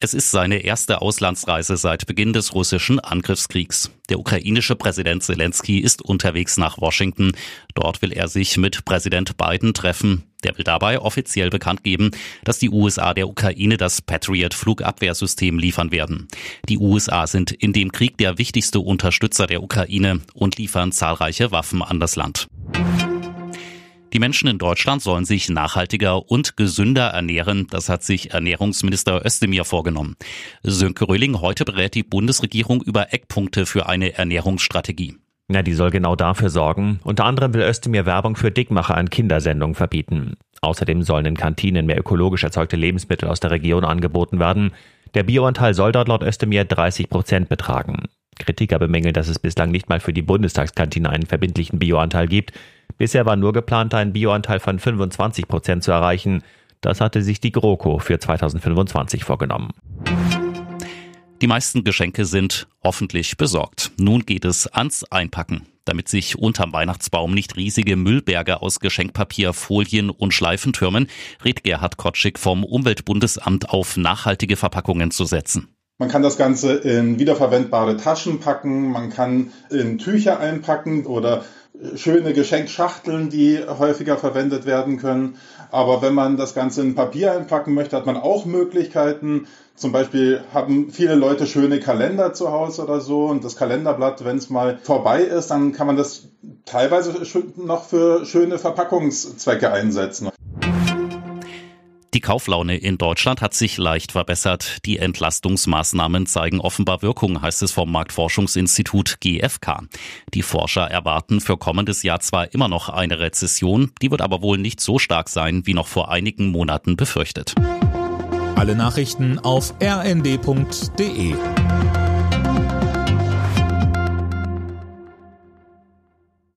Es ist seine erste Auslandsreise seit Beginn des russischen Angriffskriegs. Der ukrainische Präsident Zelensky ist unterwegs nach Washington. Dort will er sich mit Präsident Biden treffen. Der will dabei offiziell bekannt geben, dass die USA der Ukraine das Patriot Flugabwehrsystem liefern werden. Die USA sind in dem Krieg der wichtigste Unterstützer der Ukraine und liefern zahlreiche Waffen an das Land. Die Menschen in Deutschland sollen sich nachhaltiger und gesünder ernähren. Das hat sich Ernährungsminister Özdemir vorgenommen. Sönke Röhling, heute berät die Bundesregierung über Eckpunkte für eine Ernährungsstrategie. Na, die soll genau dafür sorgen. Unter anderem will Özdemir Werbung für Dickmacher an Kindersendungen verbieten. Außerdem sollen in Kantinen mehr ökologisch erzeugte Lebensmittel aus der Region angeboten werden. Der Bioanteil soll dort laut Özdemir 30 Prozent betragen. Kritiker bemängeln, dass es bislang nicht mal für die Bundestagskantine einen verbindlichen Bioanteil gibt. Bisher war nur geplant, einen Bioanteil von 25 Prozent zu erreichen. Das hatte sich die GroKo für 2025 vorgenommen. Die meisten Geschenke sind hoffentlich besorgt. Nun geht es ans Einpacken. Damit sich unterm Weihnachtsbaum nicht riesige Müllberge aus Geschenkpapier, Folien und Schleifen türmen, rät Gerhard Kotschik vom Umweltbundesamt auf nachhaltige Verpackungen zu setzen. Man kann das Ganze in wiederverwendbare Taschen packen, man kann in Tücher einpacken oder schöne Geschenkschachteln, die häufiger verwendet werden können. Aber wenn man das Ganze in Papier einpacken möchte, hat man auch Möglichkeiten. Zum Beispiel haben viele Leute schöne Kalender zu Hause oder so und das Kalenderblatt, wenn es mal vorbei ist, dann kann man das teilweise noch für schöne Verpackungszwecke einsetzen. Die Kauflaune in Deutschland hat sich leicht verbessert. Die Entlastungsmaßnahmen zeigen offenbar Wirkung, heißt es vom Marktforschungsinstitut GfK. Die Forscher erwarten für kommendes Jahr zwar immer noch eine Rezession, die wird aber wohl nicht so stark sein, wie noch vor einigen Monaten befürchtet. Alle Nachrichten auf rnd.de